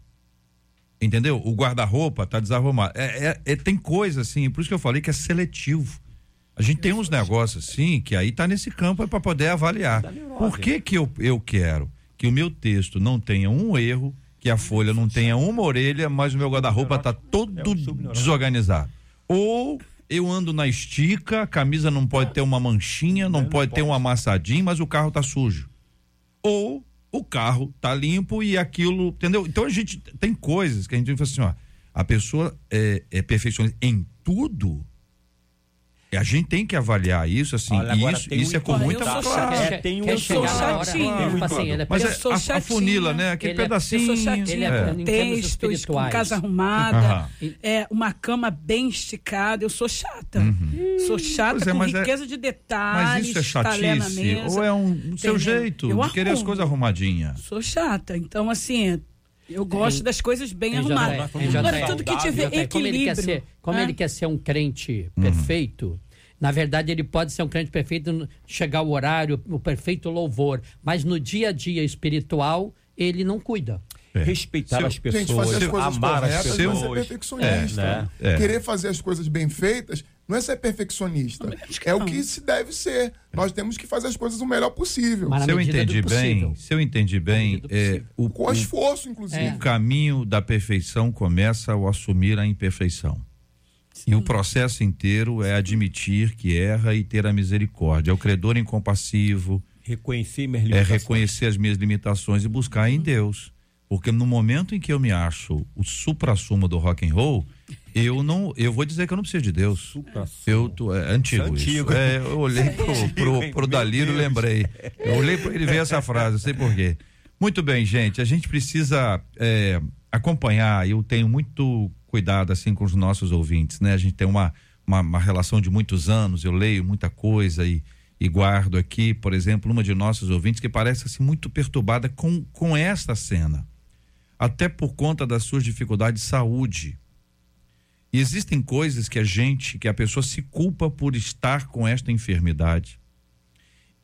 Entendeu? O guarda-roupa tá desarrumado. É, é- é- tem coisa assim, por isso que eu falei que é seletivo. A gente tem uns negócios assim que aí tá nesse campo para poder avaliar. Por que que eu, eu quero que o meu texto não tenha um erro, que a folha não tenha uma orelha, mas o meu guarda-roupa tá todo desorganizado? Ou eu ando na estica, a camisa não pode ter uma manchinha, não pode ter um amassadinho, mas o carro tá sujo. Ou o carro tá limpo e aquilo, entendeu? Então a gente tem coisas que a gente fala assim, ó, a pessoa é, é perfeccionista em tudo. A gente tem que avaliar isso assim, Olha, e agora isso, isso um é com muita eu sou claro. chata. É, tem um Quer eu sou hora, assim, ele é Mas Eu é, sou a, a funila, né? Aquele Ele é- eu sou pedacinho. Eu sou chatinha Ele é- com textos, com casa arrumada, Aham. é, uma cama bem esticada. Eu sou chata. Sou chata Pois é, com mas é- riqueza de detalhes, Mas isso é chatice? Ou é um o seu jeito Eu de querer as arrumo. coisas arrumadinhas? Sou chata. Então, assim, eu gosto das coisas bem Em arrumadas. Em Agora, tudo que tiver JR, como ele quer equilíbrio. ser, como né? ele quer ser um crente Uhum. perfeito, na verdade ele pode ser um crente perfeito, chegar o horário, o perfeito louvor, mas no dia a dia espiritual ele não cuida. É. Respeitar Se eu- as pessoas, Gente, fazer as coisas amar as corretas não é ser pessoas. perfeccionista. É, né? É. Querer fazer as coisas bem feitas não é ser perfeccionista. É o que se deve ser. Nós temos que fazer as coisas o melhor possível. Se eu entendi bem, se eu entendi bem, é, o, Com esforço, inclusive. É. o caminho da perfeição começa ao assumir a imperfeição. E o processo inteiro é admitir que erra e ter a misericórdia. É o credor incompassivo, Reconhecer minhas é limitações. reconhecer as minhas limitações e buscar em Deus. Porque no momento em que eu me acho o supra-sumo do rock and roll, eu não, eu vou dizer que eu não preciso de Deus. Eu tô, é antigo, é isso. antigo. É, eu olhei pro, pro, pro Daliro e lembrei. Eu olhei para ele ver essa frase, eu sei por quê. Muito bem, gente. A gente precisa é, acompanhar. Eu tenho muito cuidado assim com os nossos ouvintes, né? A gente tem uma, uma, uma relação de muitos anos. Eu leio muita coisa e, e guardo aqui, por exemplo, uma de nossos ouvintes que parece assim muito perturbada com com esta cena, até por conta das suas dificuldades de saúde. E existem coisas que a gente, que a pessoa se culpa por estar com esta enfermidade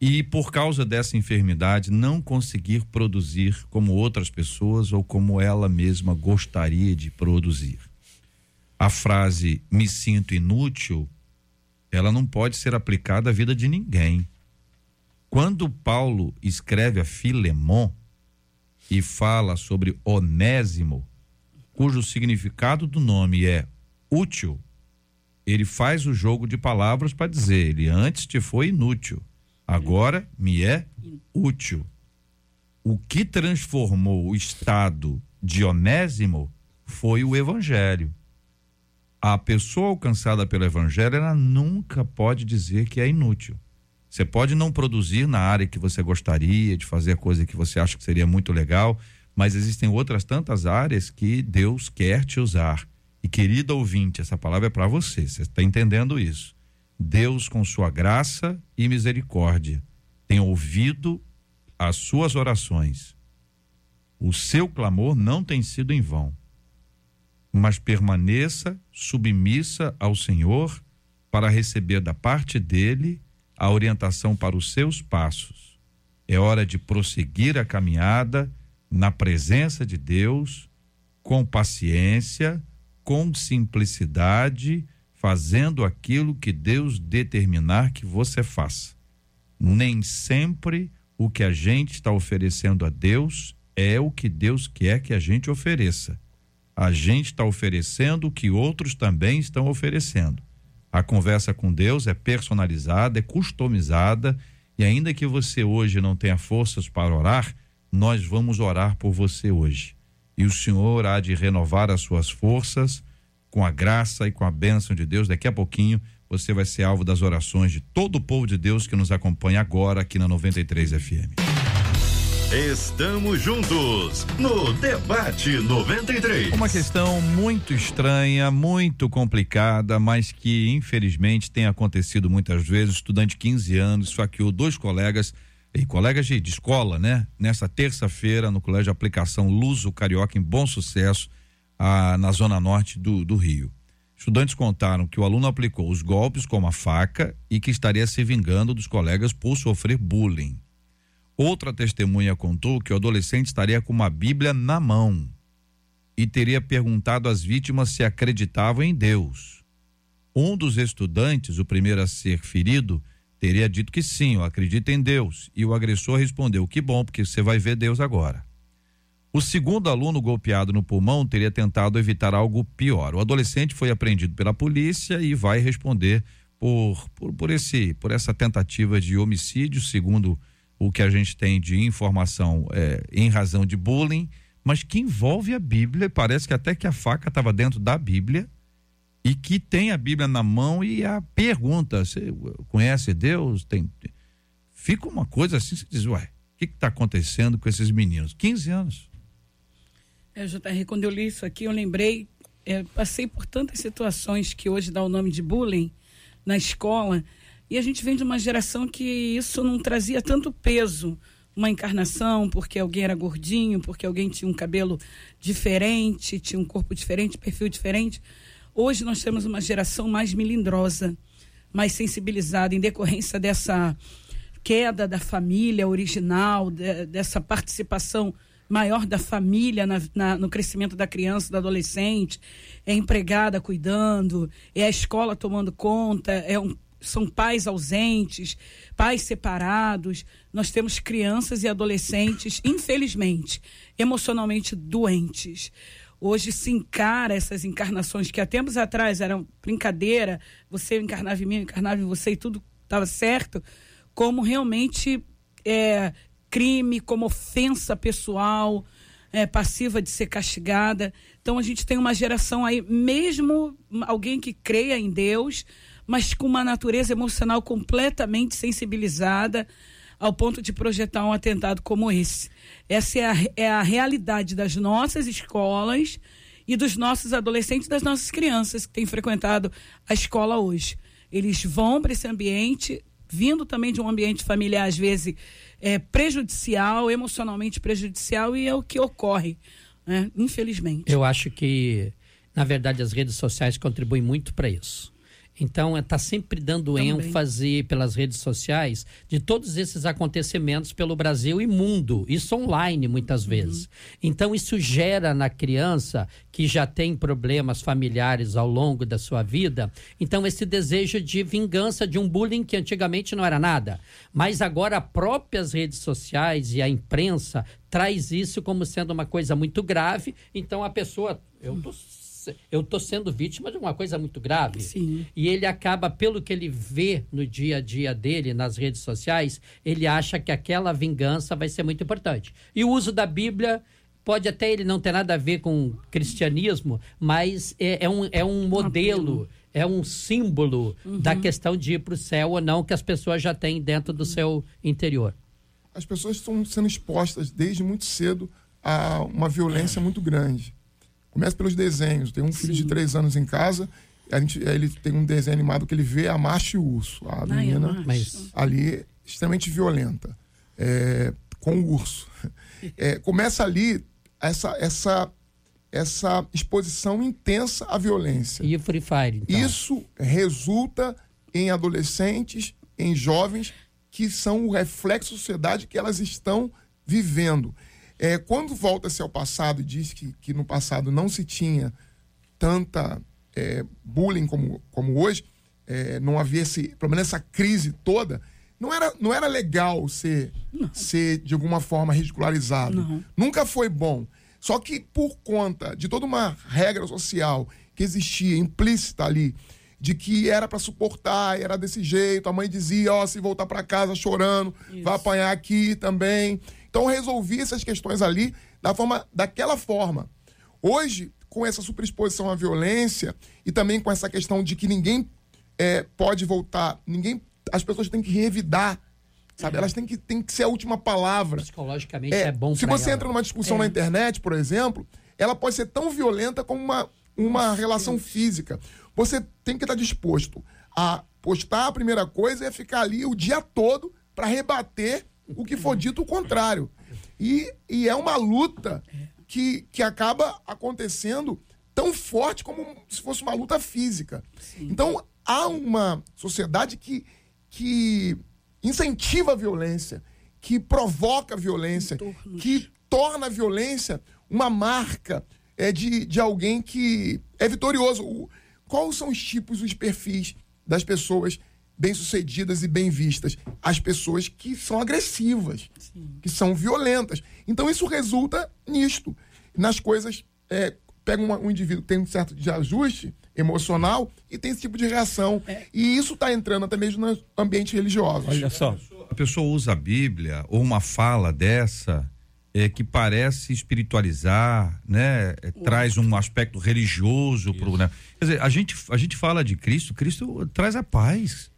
e por causa dessa enfermidade não conseguir produzir como outras pessoas ou como ela mesma gostaria de produzir. A frase me sinto inútil, ela não pode ser aplicada à vida de ninguém. Quando Paulo escreve a Filemon e fala sobre Onésimo, cujo significado do nome é útil, ele faz o jogo de palavras para dizer: ele antes te foi inútil, agora me é útil. O que transformou o estado de Onésimo foi o evangelho. A pessoa alcançada pelo evangelho, ela nunca pode dizer que é inútil. Você pode não produzir na área que você gostaria de fazer a coisa que você acha que seria muito legal, mas existem outras tantas áreas que Deus quer te usar. E querida ouvinte, essa palavra é para você. Você está entendendo isso? Deus, com sua graça e misericórdia, tem ouvido as suas orações. O seu clamor não tem sido em vão, mas permaneça submissa ao Senhor para receber da parte dele a orientação para os seus passos. É hora de prosseguir a caminhada na presença de Deus, com paciência, com simplicidade, fazendo aquilo que Deus determinar que você faça. Nem sempre o que a gente está oferecendo a Deus é o que Deus quer que a gente ofereça. A gente está oferecendo o que outros também estão oferecendo. A conversa com Deus é personalizada, é customizada, e ainda que você hoje não tenha forças para orar, nós vamos orar por você hoje. E o Senhor há de renovar as suas forças com a graça e com a bênção de Deus. Daqui a pouquinho você vai ser alvo das orações de todo o povo de Deus que nos acompanha agora aqui na 93 FM. Estamos juntos no Debate 93. Uma questão muito estranha, muito complicada, mas que infelizmente tem acontecido muitas vezes. Estudante de 15 anos esfaqueou dois colegas e colegas de, de escola, né? Nessa terça-feira no Colégio de Aplicação Luso Carioca em Bom Sucesso, ah, na zona norte do, do Rio. Estudantes contaram que o aluno aplicou os golpes com uma faca e que estaria se vingando dos colegas por sofrer bullying. Outra testemunha contou que o adolescente estaria com uma Bíblia na mão e teria perguntado às vítimas se acreditavam em Deus. Um dos estudantes, o primeiro a ser ferido, teria dito que sim, eu acredito em Deus. E o agressor respondeu: Que bom, porque você vai ver Deus agora. O segundo aluno golpeado no pulmão teria tentado evitar algo pior. O adolescente foi apreendido pela polícia e vai responder por, por, por, esse, por essa tentativa de homicídio, segundo o que a gente tem de informação é, em razão de bullying, mas que envolve a Bíblia. Parece que até que a faca estava dentro da Bíblia e que tem a Bíblia na mão e a pergunta: você conhece Deus? Tem, fica uma coisa assim, você diz, ué, o que está acontecendo com esses meninos? 15 anos. É, JR, quando eu li isso aqui, eu lembrei, é, passei por tantas situações que hoje dá o nome de bullying na escola, e a gente vem de uma geração que isso não trazia tanto peso. Uma encarnação, porque alguém era gordinho, porque alguém tinha um cabelo diferente, tinha um corpo diferente, perfil diferente. Hoje nós temos uma geração mais melindrosa, mais sensibilizada, em decorrência dessa queda da família original, de, dessa participação maior da família na, na, no crescimento da criança, do adolescente, é empregada cuidando, é a escola tomando conta, é um, são pais ausentes, pais separados. Nós temos crianças e adolescentes, infelizmente, emocionalmente doentes hoje se encara essas encarnações que há tempos atrás eram brincadeira, você encarnava em mim, encarnava em você e tudo estava certo, como realmente é, crime, como ofensa pessoal, é, passiva de ser castigada. Então a gente tem uma geração aí, mesmo alguém que creia em Deus, mas com uma natureza emocional completamente sensibilizada ao ponto de projetar um atentado como esse. Essa é a, é a realidade das nossas escolas e dos nossos adolescentes, das nossas crianças que têm frequentado a escola hoje. Eles vão para esse ambiente, vindo também de um ambiente familiar, às vezes, é, prejudicial, emocionalmente prejudicial, e é o que ocorre, né? infelizmente. Eu acho que, na verdade, as redes sociais contribuem muito para isso. Então, está sempre dando Também. ênfase pelas redes sociais de todos esses acontecimentos pelo Brasil e mundo. Isso online, muitas uhum. vezes. Uhum. Então, isso gera na criança que já tem problemas familiares ao longo da sua vida. Então, esse desejo de vingança de um bullying que antigamente não era nada. Mas agora, as próprias redes sociais e a imprensa traz isso como sendo uma coisa muito grave. Então, a pessoa. Eu tô eu estou sendo vítima de uma coisa muito grave. Sim. E ele acaba, pelo que ele vê no dia a dia dele, nas redes sociais, ele acha que aquela vingança vai ser muito importante. E o uso da Bíblia pode até ele não ter nada a ver com cristianismo, mas é, é um, é um modelo, é um símbolo uhum. da questão de ir para o céu ou não que as pessoas já têm dentro do seu interior. As pessoas estão sendo expostas desde muito cedo a uma violência muito grande. Começa pelos desenhos. Tem um filho Sim. de três anos em casa. A gente, ele tem um desenho animado que ele vê a macho e o urso. A Ai, menina mas... ali extremamente violenta. É, com o urso. É, começa ali essa, essa, essa exposição intensa à violência. E o Free Fire. Então. Isso resulta em adolescentes, em jovens que são o reflexo da sociedade que elas estão vivendo. É, quando volta-se ao passado e diz que, que no passado não se tinha tanta é, bullying como, como hoje, é, não havia esse, pelo menos essa crise toda, não era, não era legal ser, ser de alguma forma ridicularizado. Não. Nunca foi bom. Só que por conta de toda uma regra social que existia implícita ali, de que era para suportar, era desse jeito. A mãe dizia, ó, se voltar para casa chorando, Isso. vai apanhar aqui também. Então resolvi essas questões ali da forma, daquela forma. Hoje, com essa superexposição à violência e também com essa questão de que ninguém é, pode voltar, ninguém, as pessoas têm que revidar, sabe? Elas têm que, têm que ser a última palavra. Psicologicamente é, é bom. Se você ela. entra numa discussão é. na internet, por exemplo, ela pode ser tão violenta como uma, uma Nossa, relação Deus. física. Você tem que estar disposto a postar a primeira coisa e ficar ali o dia todo para rebater o que for dito o contrário. E, e é uma luta que, que acaba acontecendo tão forte como se fosse uma luta física. Sim. Então, há uma sociedade que, que incentiva a violência, que provoca a violência, que torna a violência uma marca é, de, de alguém que é vitorioso. O, quais são os tipos, os perfis das pessoas bem-sucedidas e bem vistas? As pessoas que são agressivas, Sim. que são violentas. Então isso resulta nisto, nas coisas. É, pega uma, um indivíduo que tem um certo de ajuste emocional e tem esse tipo de reação. É. E isso está entrando até mesmo nos ambientes religiosos. Olha só. A pessoa usa a Bíblia ou uma fala dessa é, que parece espiritualizar, né? É, traz um aspecto religioso para o. Né? Quer dizer, a gente, a gente fala de Cristo, Cristo traz a paz.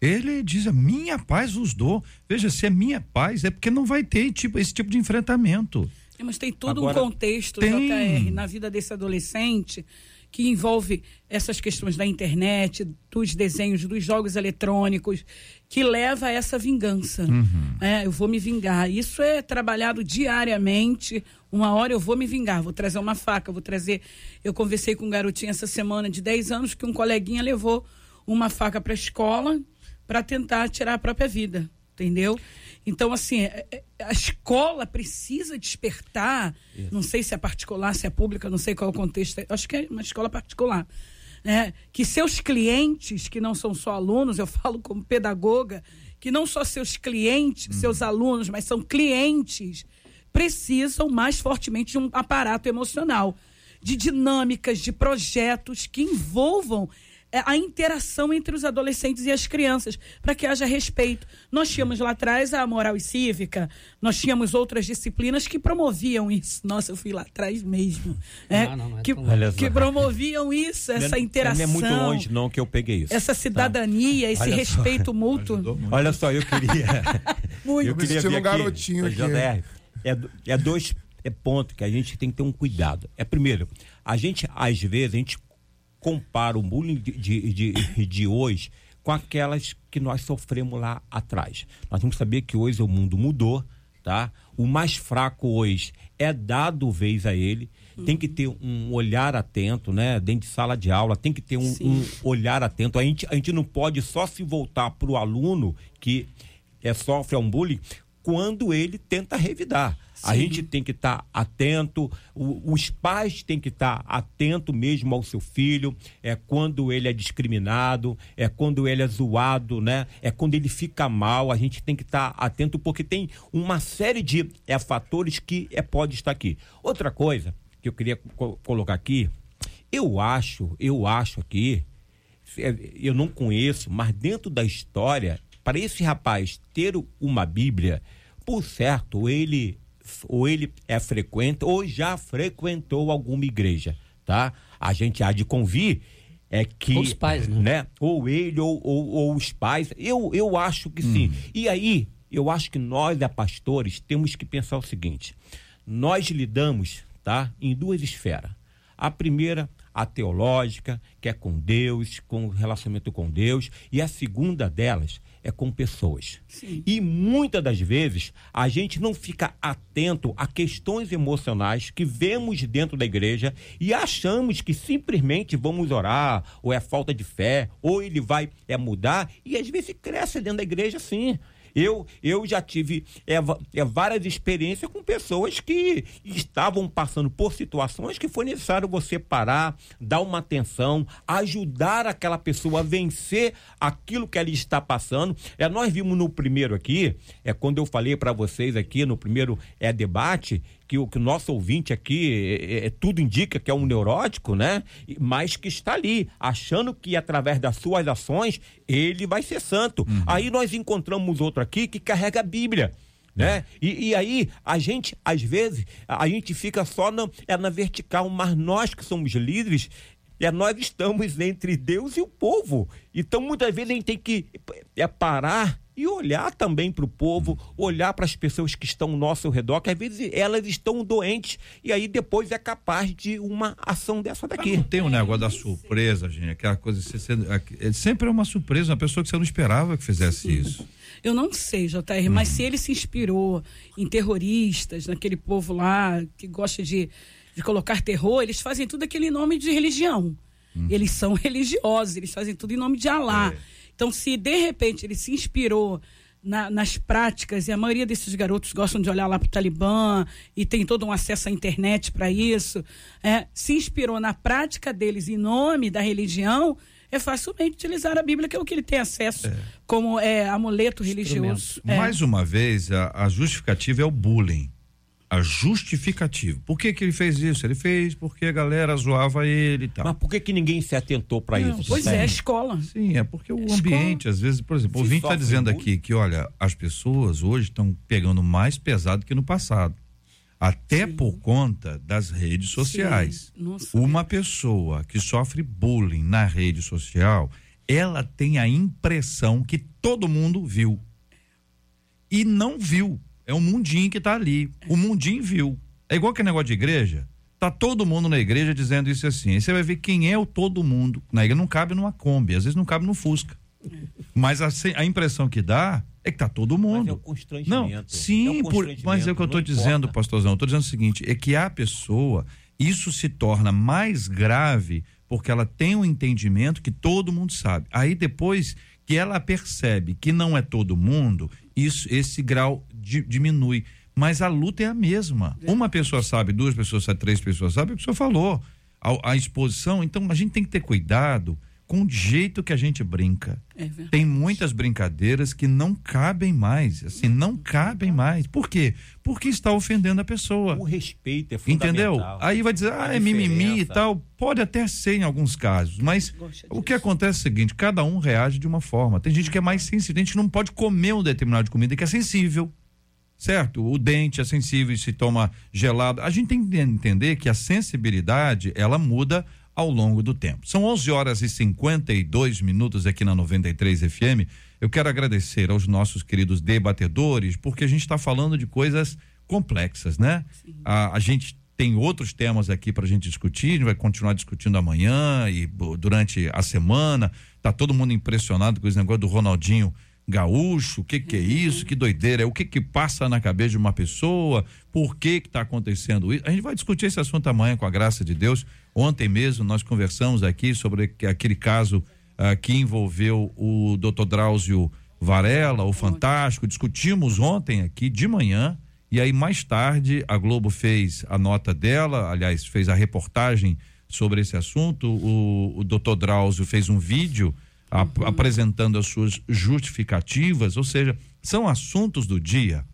Ele diz: a minha paz vos dou. Veja, se é minha paz, é porque não vai ter tipo, esse tipo de enfrentamento. É, mas tem todo Agora, um contexto, tem... JR, na vida desse adolescente que envolve essas questões da internet, dos desenhos, dos jogos eletrônicos, que leva a essa vingança. Uhum. É, eu vou me vingar. Isso é trabalhado diariamente. Uma hora eu vou me vingar, vou trazer uma faca, vou trazer. Eu conversei com um garotinho essa semana de 10 anos que um coleguinha levou uma faca para a escola para tentar tirar a própria vida, entendeu? Então, assim, é, é, a escola precisa despertar, Isso. não sei se é particular, se é pública, não sei qual é o contexto, acho que é uma escola particular. Né? Que seus clientes, que não são só alunos, eu falo como pedagoga, que não só seus clientes, uhum. seus alunos, mas são clientes, precisam mais fortemente de um aparato emocional, de dinâmicas, de projetos que envolvam a interação entre os adolescentes e as crianças, para que haja respeito. Nós tínhamos lá atrás a moral e cívica, nós tínhamos outras disciplinas que promoviam isso. Nossa, eu fui lá atrás mesmo. É, não, não, não é que, que promoviam isso, essa interação. Não é muito longe, não, que eu peguei isso. Essa cidadania, tá. esse Olha respeito só. mútuo. Olha só, eu queria. muito. Eu queria ver um garotinho aqui. JR, é, é dois é pontos que a gente tem que ter um cuidado. É primeiro, a gente, às vezes, a gente compara o bullying de, de, de, de hoje com aquelas que nós sofremos lá atrás. Nós temos que saber que hoje o mundo mudou, tá? O mais fraco hoje é dado vez a ele, uhum. tem que ter um olhar atento, né? Dentro de sala de aula, tem que ter um, um olhar atento. A gente, a gente não pode só se voltar para o aluno que é, sofre um bullying quando ele tenta revidar. A gente tem que estar tá atento, o, os pais têm que estar tá atento mesmo ao seu filho, é quando ele é discriminado, é quando ele é zoado, né? É quando ele fica mal, a gente tem que estar tá atento porque tem uma série de é, fatores que é, pode estar aqui. Outra coisa que eu queria co colocar aqui, eu acho, eu acho aqui, é, eu não conheço, mas dentro da história, para esse rapaz ter uma Bíblia, por certo, ele ou ele é frequente ou já frequentou alguma igreja, tá? A gente há de convir é que os pais, né? né? Ou ele ou, ou, ou, os pais. Eu, eu acho que sim. Hum. E aí, eu acho que nós, da pastores, temos que pensar o seguinte: nós lidamos, tá, em duas esferas. A primeira, a teológica, que é com Deus, com o relacionamento com Deus, e a segunda delas é com pessoas. Sim. E muitas das vezes a gente não fica atento a questões emocionais que vemos dentro da igreja e achamos que simplesmente vamos orar, ou é falta de fé, ou ele vai é mudar, e às vezes cresce dentro da igreja sim. Eu, eu já tive é, é, várias experiências com pessoas que estavam passando por situações que foi necessário você parar, dar uma atenção, ajudar aquela pessoa a vencer aquilo que ela está passando. É, nós vimos no primeiro aqui, é quando eu falei para vocês aqui no primeiro é, debate, que o, que o nosso ouvinte aqui, é, é, é tudo indica que é um neurótico, né? Mas que está ali, achando que através das suas ações ele vai ser santo. Uhum. Aí nós encontramos outro aqui que carrega a Bíblia né? E, e, aí, a gente, às vezes, a gente fica só na, é na vertical, mas nós que somos líderes, é, nós estamos entre Deus e o povo. Então, muitas vezes, a gente tem que é, parar e olhar também para o povo, olhar para as pessoas que estão ao nosso redor, que às vezes elas estão doentes, e aí depois é capaz de uma ação dessa daqui. Mas não tem um negócio da surpresa, gente, aquela coisa, é sempre é uma surpresa, uma pessoa que você não esperava que fizesse isso. Eu não sei, JR, hum. mas se ele se inspirou em terroristas, naquele povo lá que gosta de, de colocar terror, eles fazem tudo aquele em nome de religião. Hum. Eles são religiosos, eles fazem tudo em nome de Alá. É. Então, se de repente ele se inspirou na, nas práticas, e a maioria desses garotos gostam de olhar lá para o Talibã e tem todo um acesso à internet para isso, é, se inspirou na prática deles em nome da religião, é facilmente utilizar a Bíblia, que é o que ele tem acesso é. como é, amuleto religioso. É. Mais uma vez, a, a justificativa é o bullying a justificativa. Por que que ele fez isso? Ele fez porque a galera zoava ele e tal. Mas por que que ninguém se atentou para isso? Pois é, a escola. Sim, é porque o é ambiente, às vezes, por exemplo, o Vinte está dizendo aqui que, olha, as pessoas hoje estão pegando mais pesado que no passado. Até Sim. por conta das redes sociais. Uma pessoa que sofre bullying na rede social, ela tem a impressão que todo mundo viu. E não viu é um mundinho que está ali. O mundinho viu. É igual que negócio de igreja. Tá todo mundo na igreja dizendo isso assim. Aí você vai ver quem é o todo mundo. Na igreja não cabe numa Kombi, às vezes não cabe no Fusca. Mas a, a impressão que dá é que tá todo mundo. Mas é um constrangimento. Não, sim, é um por, mas é o que eu estou dizendo, pastorzão. Eu tô dizendo o seguinte, é que a pessoa, isso se torna mais grave porque ela tem um entendimento que todo mundo sabe. Aí depois que ela percebe que não é todo mundo, isso esse grau di, diminui. Mas a luta é a mesma. É. Uma pessoa sabe, duas pessoas sabem, três pessoas sabem, o que o senhor falou. A, a, exposição, então a gente tem que ter cuidado com o jeito que a gente brinca. É tem muitas brincadeiras que não cabem mais, assim, não cabem mais. Por quê? Porque está ofendendo a pessoa. O respeito é fundamental. Entendeu? Aí vai dizer, ah, é mimimi e tal. Pode até ser em alguns casos, mas o que acontece é o seguinte, cada um reage de uma forma. Tem gente que é mais sensível, tem gente que não pode comer um determinado comida que é sensível certo? O dente é sensível e se toma gelado. A gente tem que entender que a sensibilidade, ela muda ao longo do tempo. São 11 horas e 52 minutos aqui na 93 FM. Eu quero agradecer aos nossos queridos debatedores, porque a gente está falando de coisas complexas, né? A, a, gente tem outros temas aqui para a gente discutir, a gente vai continuar discutindo amanhã e durante a semana. Tá todo mundo impressionado com esse negócio do Ronaldinho gaúcho, o que que é isso, que doideira, é o que que passa na cabeça de uma pessoa, por que está acontecendo isso. A gente vai discutir esse assunto amanhã com a graça de Deus. Ontem mesmo nós conversamos aqui sobre aquele caso uh, que envolveu o doutor Drauzio Varela, o Fantástico, discutimos ontem aqui de manhã, e aí mais tarde a Globo fez a nota dela, aliás, fez a reportagem sobre esse assunto, o, o doutor Drauzio fez um vídeo a, uhum. apresentando as suas justificativas, ou seja, são assuntos do dia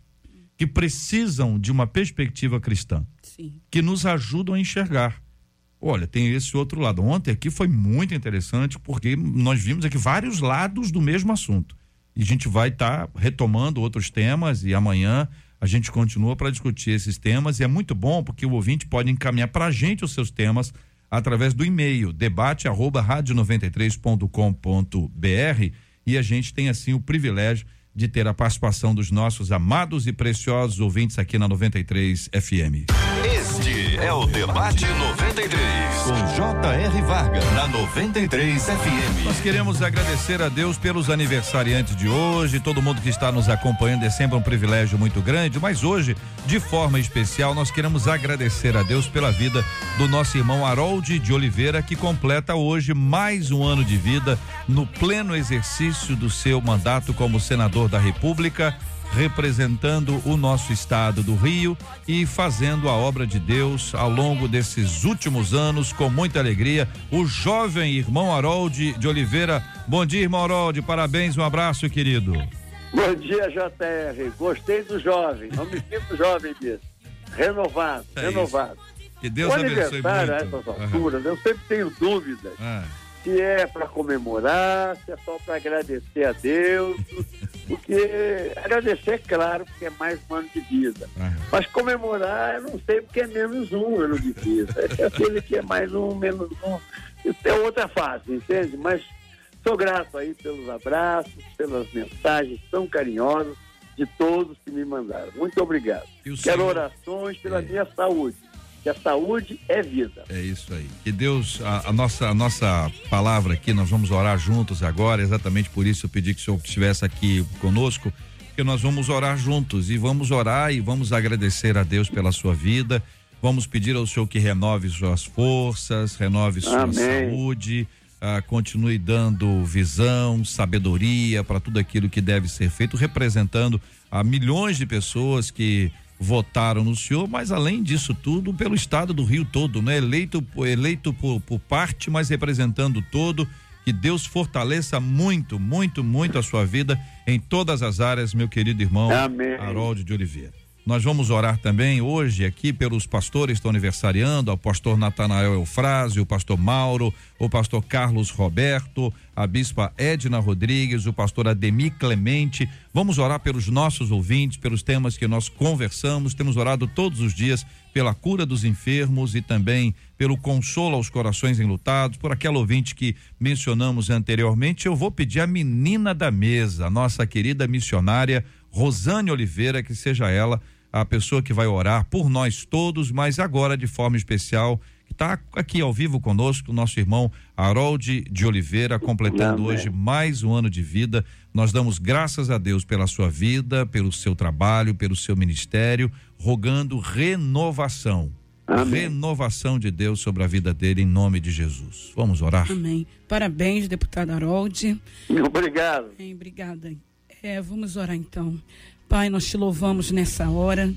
que precisam de uma perspectiva cristã, Sim. que nos ajudam a enxergar. Olha, tem esse outro lado. Ontem aqui foi muito interessante porque nós vimos aqui vários lados do mesmo assunto. E a gente vai estar tá retomando outros temas e amanhã a gente continua para discutir esses temas e é muito bom porque o ouvinte pode encaminhar para a gente os seus temas através do e-mail debate arroba rádio 93.com.br e a gente tem assim o privilégio de ter a participação dos nossos amados e preciosos ouvintes aqui na 93 FM. Este é o Debate 93, com J.R. Varga, na 93 FM. Nós queremos agradecer a Deus pelos aniversariantes de hoje, todo mundo que está nos acompanhando é sempre um privilégio muito grande, mas hoje, de forma especial, nós queremos agradecer a Deus pela vida do nosso irmão Harold de Oliveira, que completa hoje mais um ano de vida no pleno exercício do seu mandato como senador da República representando o nosso estado do Rio e fazendo a obra de Deus ao longo desses últimos anos com muita alegria. O jovem irmão Harold de Oliveira. Bom dia, irmão Harold. Parabéns, um abraço, querido. Bom dia, JR. Gostei do jovem. Não me sinto jovem disso. Renovado, É renovado. Que Deus o abençoe aniversário a muito. essas alturas, eu sempre tenho dúvidas Ah, se é para comemorar, se é só para agradecer a Deus. Porque agradecer é claro, porque é mais um ano de vida. Mas comemorar, eu não sei, porque é menos um ano de vida. É aquele que é mais um, menos um. Isso é outra fase, entende? Mas sou grato aí pelos abraços, pelas mensagens tão carinhosas de todos que me mandaram. Muito obrigado. Quero orações pela É. minha saúde. Que a saúde é vida. É isso aí. Que Deus, a, a nossa, a nossa palavra aqui, nós vamos orar juntos agora, exatamente por isso eu pedi que o senhor estivesse aqui conosco, que nós vamos orar juntos e vamos orar e vamos agradecer a Deus pela sua vida. Vamos pedir ao Senhor que renove suas forças, renove sua Amém. saúde, ah, continue dando visão, sabedoria para tudo aquilo que deve ser feito, representando a milhões de pessoas que votaram no senhor, mas além disso tudo, pelo estado do Rio todo, né? Eleito, eleito por, por parte, mas representando todo. Que Deus fortaleça muito, muito, muito a sua vida em todas as áreas, meu querido irmão Amém. Harold de Oliveira. Nós vamos orar também hoje aqui pelos pastores que estão aniversariando, o pastor Natanael Eufrásio, o pastor Mauro, o pastor Carlos Roberto, a bispa Edna Rodrigues, o pastor Ademir Clemente. Vamos orar pelos nossos ouvintes, pelos temas que nós conversamos. Temos orado todos os dias pela cura dos enfermos e também pelo consolo aos corações enlutados, por aquela ouvinte que mencionamos anteriormente. Eu vou pedir a menina da mesa, a nossa querida missionária Rosane Oliveira, que seja ela a pessoa que vai orar por nós todos, mas agora de forma especial, que está aqui ao vivo conosco, o nosso irmão Harold de Oliveira, completando Amém. hoje mais um ano de vida. Nós damos graças a Deus pela sua vida, pelo seu trabalho, pelo seu ministério, rogando renovação. Amém. Renovação de Deus sobre a vida dele, em nome de Jesus. Vamos orar? Amém. Parabéns, deputado Harold. Obrigado. Bem, obrigada. É, vamos orar então. Pai, nós te louvamos nessa hora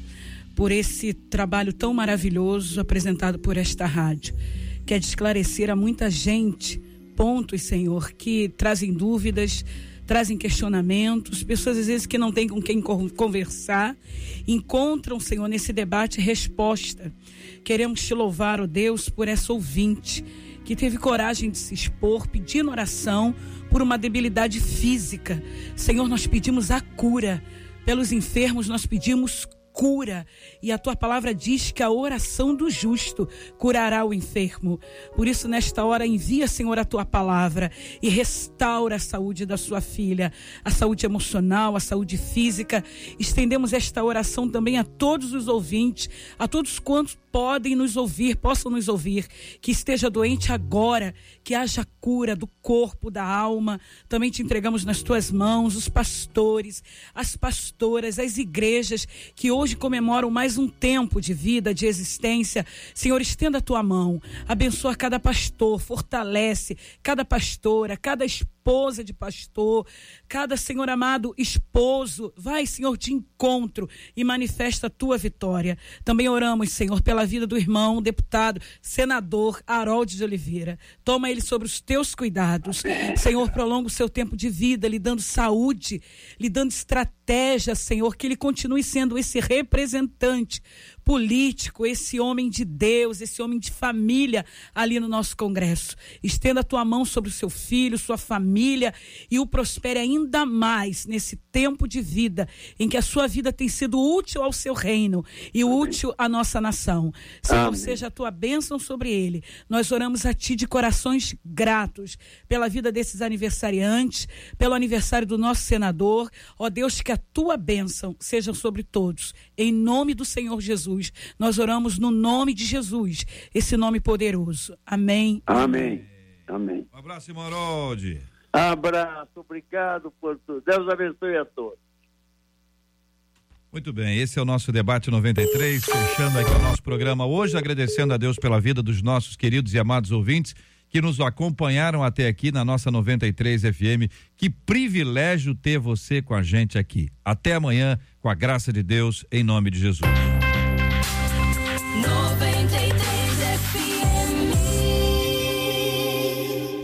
por esse trabalho tão maravilhoso apresentado por esta rádio, que é de esclarecer a muita gente pontos, Senhor, que trazem dúvidas, trazem questionamentos, pessoas às vezes que não têm com quem con- conversar, encontram, Senhor, nesse debate resposta. Queremos te louvar, ó Deus, por essa ouvinte que teve coragem de se expor, pedindo oração por uma debilidade física. Senhor, nós pedimos a cura. Pelos enfermos, nós pedimos cura. E a tua palavra diz que a oração do justo curará o enfermo. Por isso, nesta hora, envia, Senhor, a tua palavra e restaura a saúde da sua filha, a saúde emocional, a saúde física. Estendemos esta oração também a todos os ouvintes, a todos quantos podem nos ouvir, possam nos ouvir, que esteja doente agora, que haja cura do corpo, da alma. Também te entregamos nas tuas mãos os pastores, as pastoras, as igrejas que hoje comemoram mais um tempo de vida, de existência. Senhor, estenda a tua mão, abençoa cada pastor, fortalece cada pastora, cada esposa de pastor, cada Senhor amado esposo. Vai, Senhor, de encontro e manifesta a tua vitória. Também oramos, Senhor, pela vida do irmão, deputado, senador Harold de Oliveira. Toma ele sobre os teus cuidados. Senhor, prolonga o seu tempo de vida, lhe dando saúde, lhe dando estratégia, Senhor, que ele continue sendo esse representante político, esse homem de Deus, esse homem de família ali no nosso Congresso. Estenda a tua mão sobre o seu filho, sua família e o prospere ainda mais nesse tempo de vida em que a sua vida tem sido útil ao seu reino e útil à nossa nação. Senhor, Amém. seja a tua bênção sobre ele. Nós oramos a ti de corações gratos pela vida desses aniversariantes, pelo aniversário do nosso senador. Ó Deus, que a tua bênção seja sobre todos. Em nome do Senhor Jesus, nós oramos no nome de Jesus, esse nome poderoso. Amém. Amém. Amém. Um abraço, irmão Harold. Abraço, obrigado por tudo. Deus abençoe a todos. Muito bem, esse é o nosso debate 93, fechando aqui o nosso programa hoje, agradecendo a Deus pela vida dos nossos queridos e amados ouvintes que nos acompanharam até aqui na nossa 93 FM. Que privilégio ter você com a gente aqui. Até amanhã, com a graça de Deus, em nome de Jesus. 93